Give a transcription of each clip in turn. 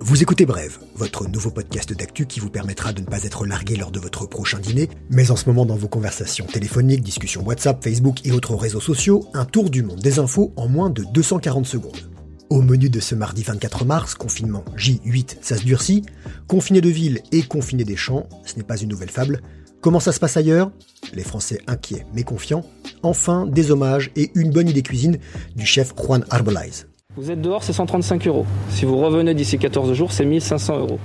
Vous écoutez Brève, votre nouveau podcast d'actu qui vous permettra de ne pas être largué lors de votre prochain dîner, mais en ce moment dans vos conversations téléphoniques, discussions WhatsApp, Facebook et autres réseaux sociaux, un tour du monde des infos en moins de 240 secondes. Au menu de ce mardi 24 mars, confinement J8, ça se durcit, confiné de ville et confiné des champs, ce n'est pas une nouvelle fable. Comment ça se passe ailleurs? Les Français inquiets mais confiants. Enfin, des hommages et une bonne idée cuisine du chef Juan Arbelaiz. Vous êtes dehors, c'est 135 euros. Si vous revenez d'ici 14 jours, c'est 1500 euros.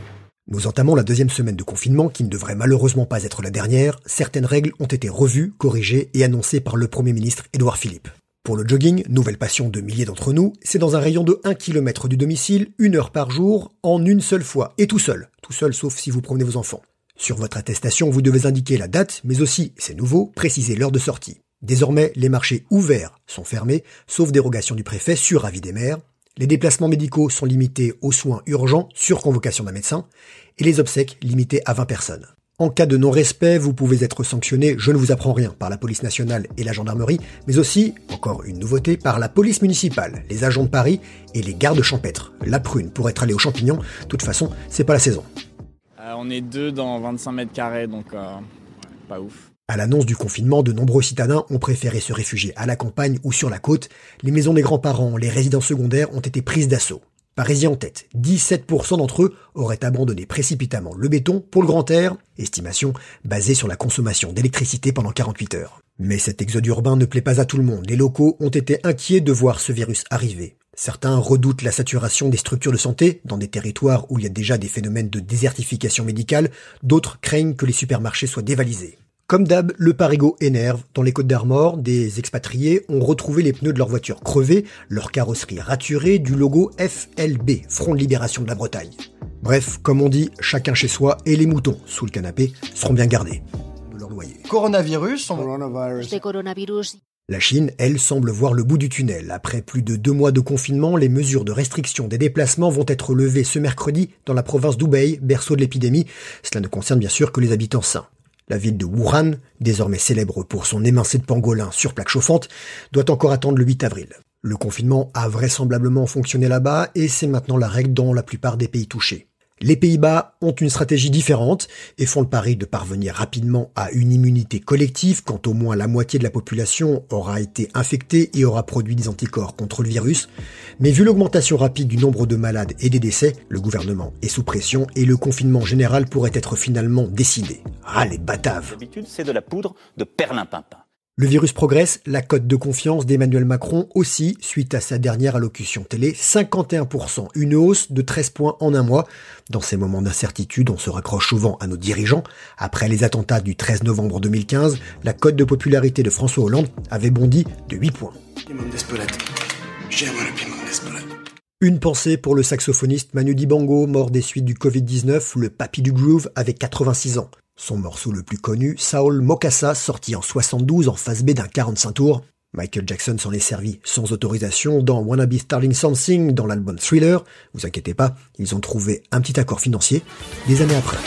Nous entamons la deuxième semaine de confinement qui ne devrait malheureusement pas être la dernière. Certaines règles ont été revues, corrigées et annoncées par le Premier ministre Édouard Philippe. Pour le jogging, nouvelle passion de milliers d'entre nous, c'est dans un rayon de 1 km du domicile, une heure par jour, en une seule fois, et tout seul. Tout seul sauf si vous promenez vos enfants. Sur votre attestation, vous devez indiquer la date, mais aussi, c'est nouveau, préciser l'heure de sortie. Désormais, les marchés ouverts sont fermés, sauf dérogation du préfet sur avis des maires. Les déplacements médicaux sont limités aux soins urgents sur convocation d'un médecin, et les obsèques limitées à 20 personnes. En cas de non-respect, vous pouvez être sanctionné, je ne vous apprends rien, par la police nationale et la gendarmerie, mais aussi, encore une nouveauté, par la police municipale, les agents de Paris et les gardes champêtres. La prune pour être allé aux champignons, de toute façon, c'est pas la saison. On est deux dans 25 mètres carrés, donc euh, pas ouf. À l'annonce du confinement, de nombreux citadins ont préféré se réfugier à la campagne ou sur la côte. Les maisons des grands-parents, les résidences secondaires ont été prises d'assaut. Parisien en tête, 17% d'entre eux auraient abandonné précipitamment le béton pour le grand air, estimation basée sur la consommation d'électricité pendant 48 heures. Mais cet exode urbain ne plaît pas à tout le monde. Les locaux ont été inquiets de voir ce virus arriver. Certains redoutent la saturation des structures de santé dans des territoires où il y a déjà des phénomènes de désertification médicale, d'autres craignent que les supermarchés soient dévalisés. Comme d'hab, le parigo énerve. Dans les Côtes d'Armor, des expatriés ont retrouvé les pneus de leur voiture crevés, leur carrosserie raturée du logo FLB, Front de Libération de la Bretagne. Bref, comme on dit, chacun chez soi et les moutons sous le canapé seront bien gardés. De leur loyer. Coronavirus, on... coronavirus. La Chine, elle, semble voir le bout du tunnel. Après plus de deux mois de confinement, les mesures de restriction des déplacements vont être levées ce mercredi dans la province d'Hubei, berceau de l'épidémie. Cela ne concerne bien sûr que les habitants sains. La ville de Wuhan, désormais célèbre pour son émincé de pangolin sur plaque chauffante, doit encore attendre le 8 avril. Le confinement a vraisemblablement fonctionné là-bas et c'est maintenant la règle dans la plupart des pays touchés. Les Pays-Bas ont une stratégie différente et font le pari de parvenir rapidement à une immunité collective quand au moins la moitié de la population aura été infectée et aura produit des anticorps contre le virus. Mais vu l'augmentation rapide du nombre de malades et des décès, le gouvernement est sous pression et le confinement général pourrait être finalement décidé. Ah les bataves D'habitude, c'est de la poudre de perlimpinpin. Le virus progresse, la cote de confiance d'Emmanuel Macron aussi, suite à sa dernière allocution télé, 51%, une hausse de 13 points en un mois. Dans ces moments d'incertitude, on se raccroche souvent à nos dirigeants. Après les attentats du 13 novembre 2015, la cote de popularité de François Hollande avait bondi de 8 points. Une pensée pour le saxophoniste Manu Dibango, mort des suites du Covid-19, le papy du groove avec 86 ans. Son morceau le plus connu, Saul Mokassa, sorti en 72 en phase B d'un 45 tours. Michael Jackson s'en est servi sans autorisation dans Wanna Be Starting Something dans l'album Thriller. Vous inquiétez pas, ils ont trouvé un petit accord financier des années après.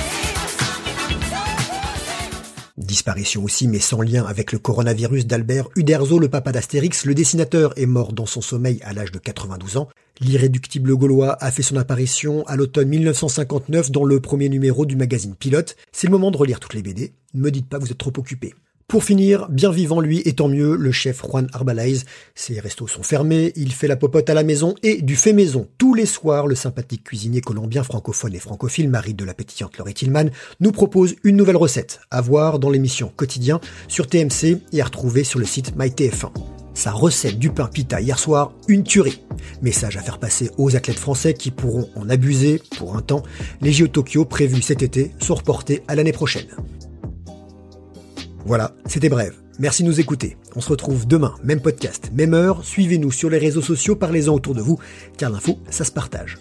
Disparition aussi, mais sans lien avec le coronavirus d'Albert Uderzo, le papa d'Astérix. Le dessinateur est mort dans son sommeil à l'âge de 92 ans. L'irréductible gaulois a fait son apparition à l'automne 1959 dans le premier numéro du magazine Pilote. C'est le moment de relire toutes les BD. Ne me dites pas vous êtes trop occupé. Pour finir, bien vivant lui et tant mieux, le chef Juan Arbalaise. Ses restos sont fermés, il fait la popote à la maison et du fait maison. Tous les soirs, le sympathique cuisinier colombien francophone et francophile, mari de la pétillante Laurie Tillman, nous propose une nouvelle recette à voir dans l'émission Quotidien sur TMC et à retrouver sur le site MyTF1. Sa recette du pain pita hier soir, une tuerie. Message à faire passer aux athlètes français qui pourront en abuser pour un temps. Les JO Tokyo prévus cet été sont reportés à l'année prochaine. Voilà, c'était bref. Merci de nous écouter. On se retrouve demain, même podcast, même heure. Suivez-nous sur les réseaux sociaux, parlez-en autour de vous, car l'info, ça se partage.